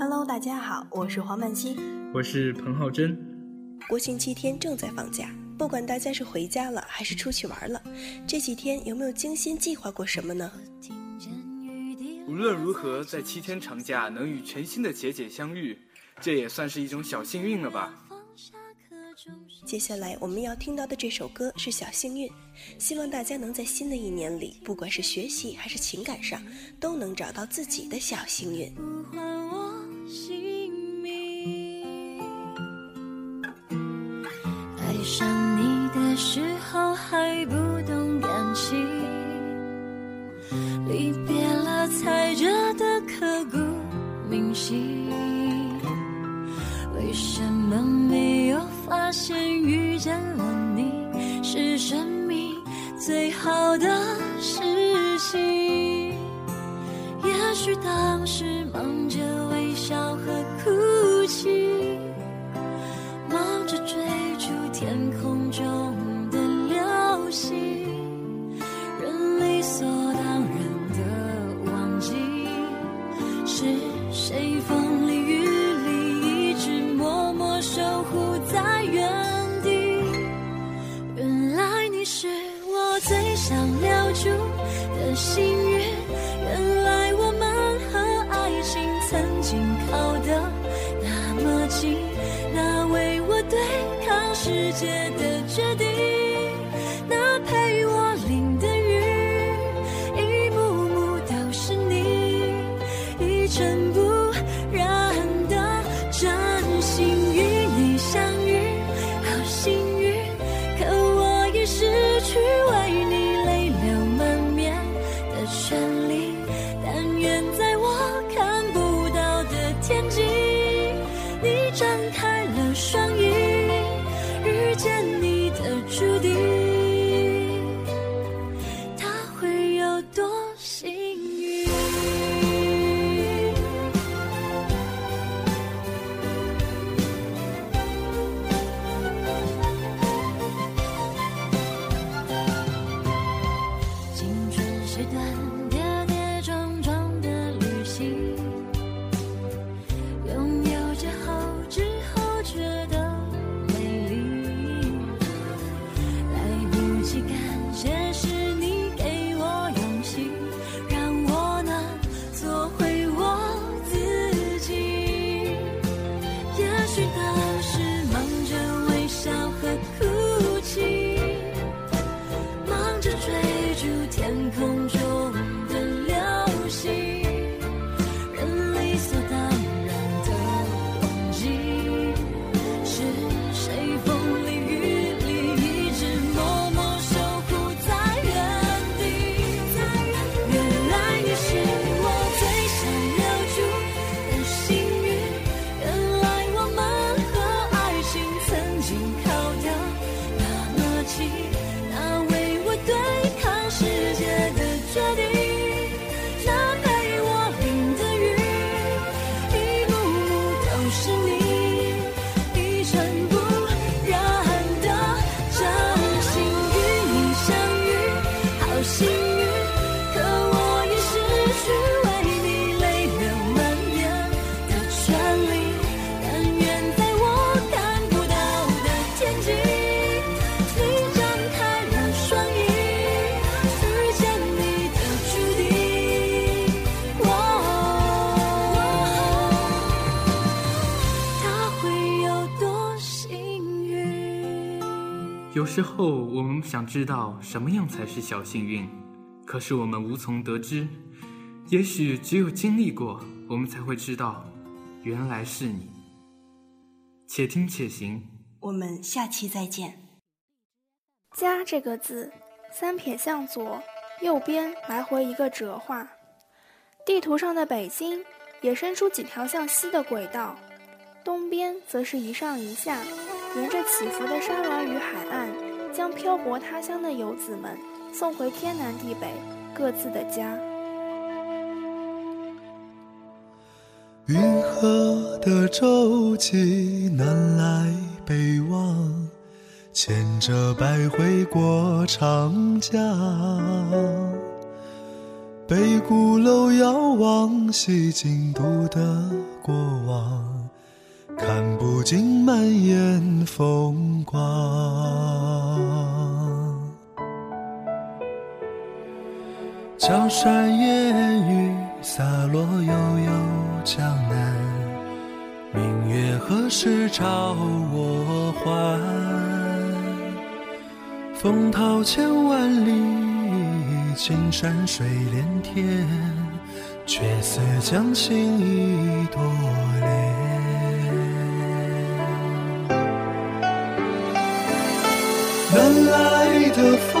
Hello，大家好，我是黄曼欣，我是彭浩真。国庆七天正在放假，不管大家是回家了还是出去玩了，这几天有没有精心计划过什么呢？无论如何，在七天长假能与全新的姐姐相遇，这也算是一种小幸运了吧。接下来我们要听到的这首歌是《小幸运》，希望大家能在新的一年里，不管是学习还是情感上，都能找到自己的小幸运。爱上你的时候还不懂感情，离别了才觉得刻骨铭心。为什么没有发现遇见了你是生命最好的天空中时候我们想知道什么样才是小幸运，可是我们无从得知。也许只有经历过，我们才会知道，原来是你。且听且行。我们下期再见。家这个字，三撇向左，右边来回一个折画。地图上的北京也伸出几条向西的轨道，东边则是一上一下，沿着起伏的山峦与海岸，将漂泊他乡的游子们送回天南地北各自的家。云河的舟楫南来北往，牵着百回过长江。北鼓楼遥望西京都的过往，看不尽满眼风光。小山烟雨洒落悠悠江南，明月何时照我还？风涛千万里，青山水连天，却似将心意多恋。南来的风，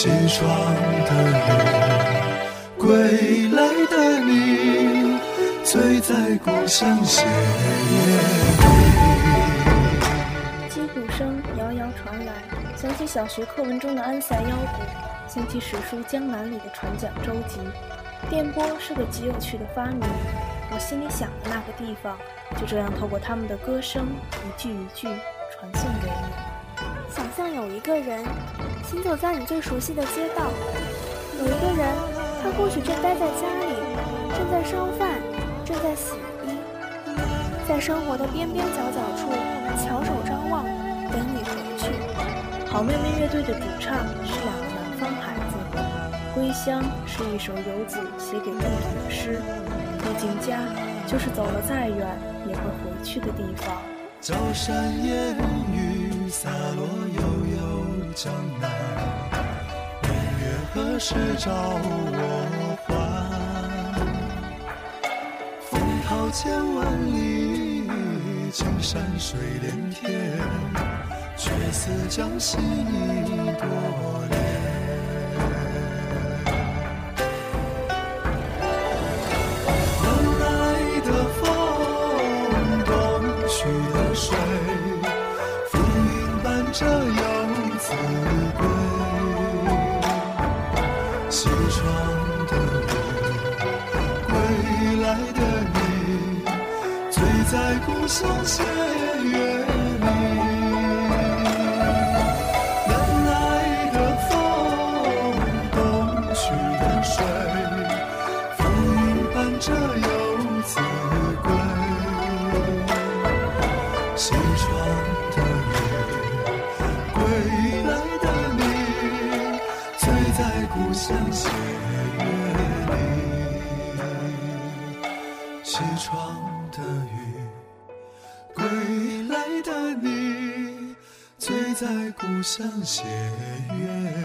西窗的雨，归来的你，醉在故乡斜月里。击鼓声遥遥传来，想起小学课文中的安塞腰鼓，想起史书《江南》里的船桨舟楫。电波是个极有趣的发明，我心里想的那个地方，就这样透过他们的歌声，一句一句传送给你。想象有一个人行走在你最熟悉的街道，有一个人，他或许正待在家里，正在烧饭，正在洗衣，在生活的边边角角处翘首张望，等你回去。好妹妹乐队的主唱是两个南方孩子。归乡是一首游子写给故土的诗，毕竟家就是走了再远也会回去的地方。朝山烟雨洒落江南，明月何时照我还？风涛千万里，青山水连天，却似将心意多醉在故乡斜月醉在故乡斜月。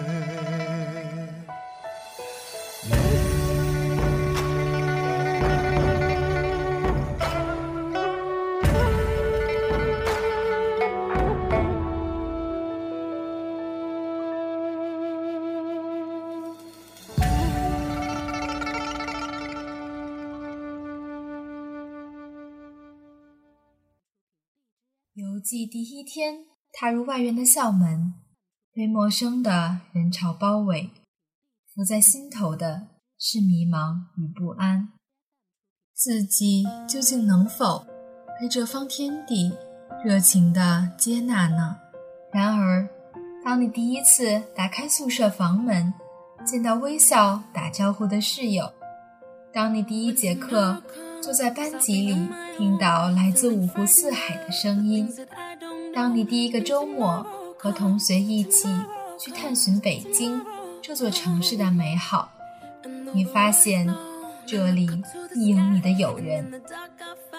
游记第一天，踏入外院的校门，被陌生的人潮包围，浮在心头的是迷茫与不安。自己究竟能否被这方天地热情地接纳呢？然而，当你第一次打开宿舍房门，见到微笑打招呼的室友，当你第一节课坐在班级里，听到来自五湖四海的声音；当你第一个周末和同学一起去探寻北京这座城市的美好，你发现这里亦有你的友人，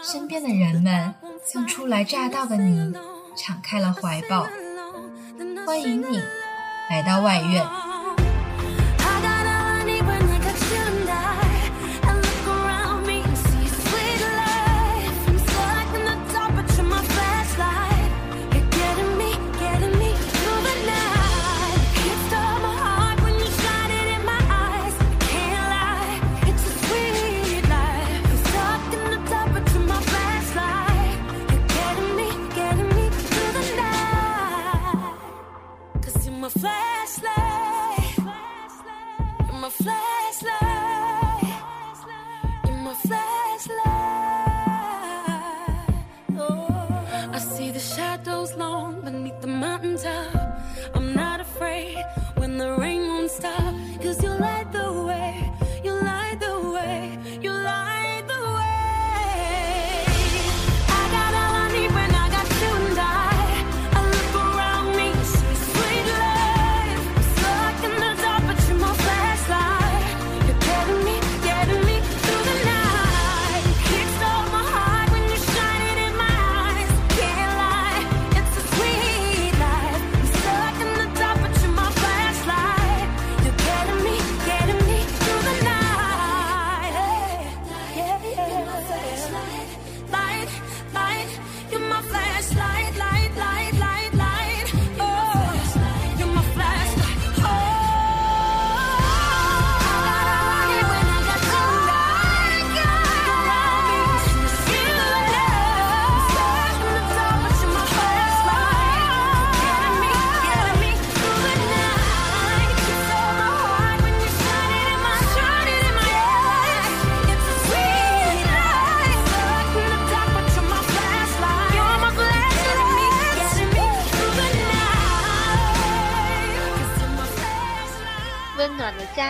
身边的人们向初来乍到的你敞开了怀抱，欢迎你来到外院。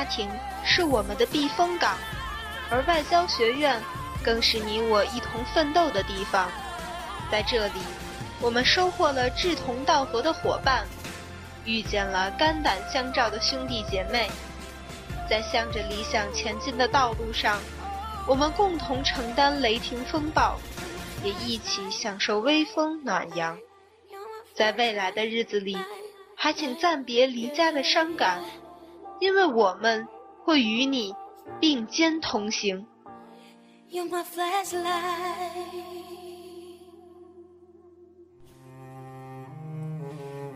家庭是我们的避风港，而外交学院更是你我一同奋斗的地方。在这里，我们收获了志同道合的伙伴，遇见了肝胆相照的兄弟姐妹。在向着理想前进的道路上，我们共同承担雷霆风暴，也一起享受微风暖阳。在未来的日子里，还请暂别离家的伤感。因为我们会与你并肩同行。You're my flashlight.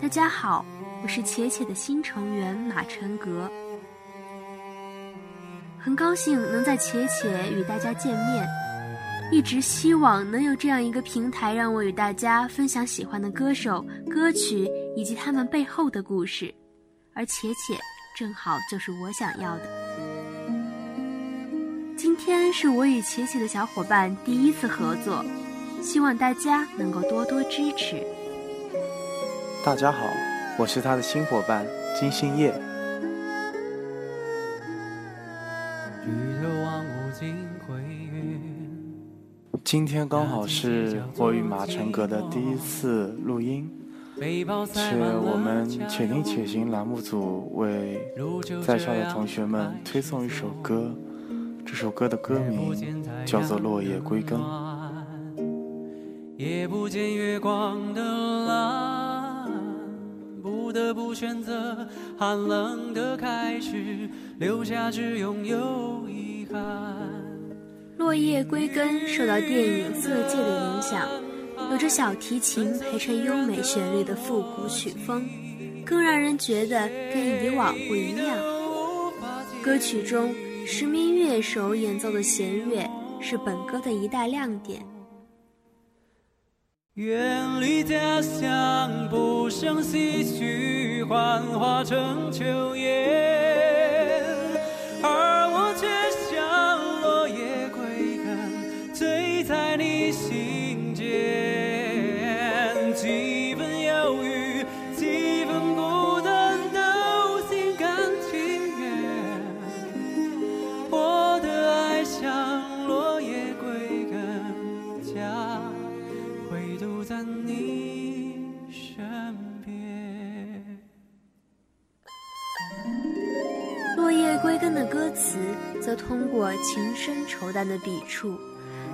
大家好，我是且且的新成员马晨格，很高兴能在且且与大家见面，一直希望能有这样一个平台，让我与大家分享喜欢的歌手、歌曲以及他们背后的故事，而茄茄正好就是我想要的。今天是我与琪琪的小伙伴第一次合作，希望大家能够多多支持。大家好，我是他的新伙伴金星叶。今天刚好是我与马成格的第一次录音，是我们“且听且行”栏目组为在校的同学们推送一首歌，这首歌的歌名叫做《落叶归根》。也不见月光的蓝，不得不选择寒冷的开始，留下只拥有遗憾。落叶归根受到电影《色戒》的影响，有着小提琴陪衬优美旋律的复古曲风，更让人觉得跟以往不一样。歌曲中十名乐手演奏的弦乐是本歌的一大亮点。远离家乡，不胜唏嘘，幻化成秋叶，深愁淡的笔触，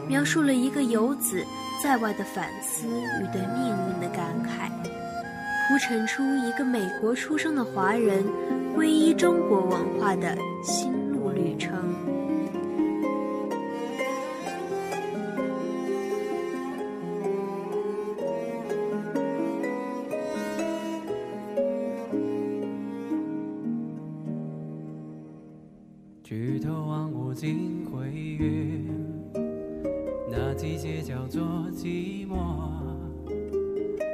描述了一个游子在外的反思与对命运的感慨，铺陈出一个美国出生的华人皈依中国文化的心路旅程。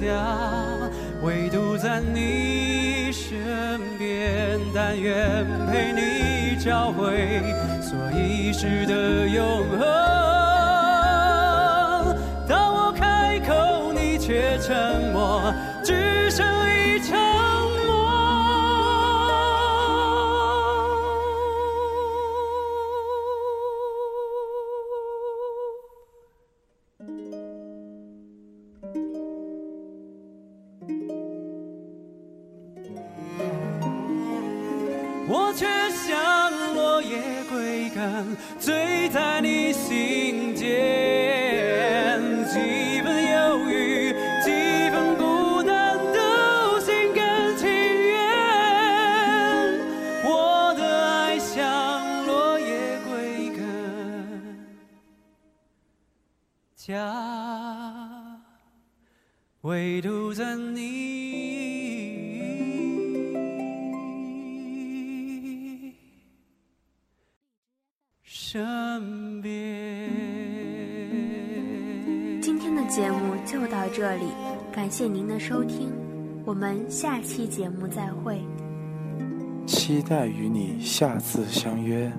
家唯独在你身边。但愿陪你找回所遗失的永恒。醉在你心间。身边。今天的节目就到这里，感谢您的收听，我们下期节目再会。期待与你下次相约。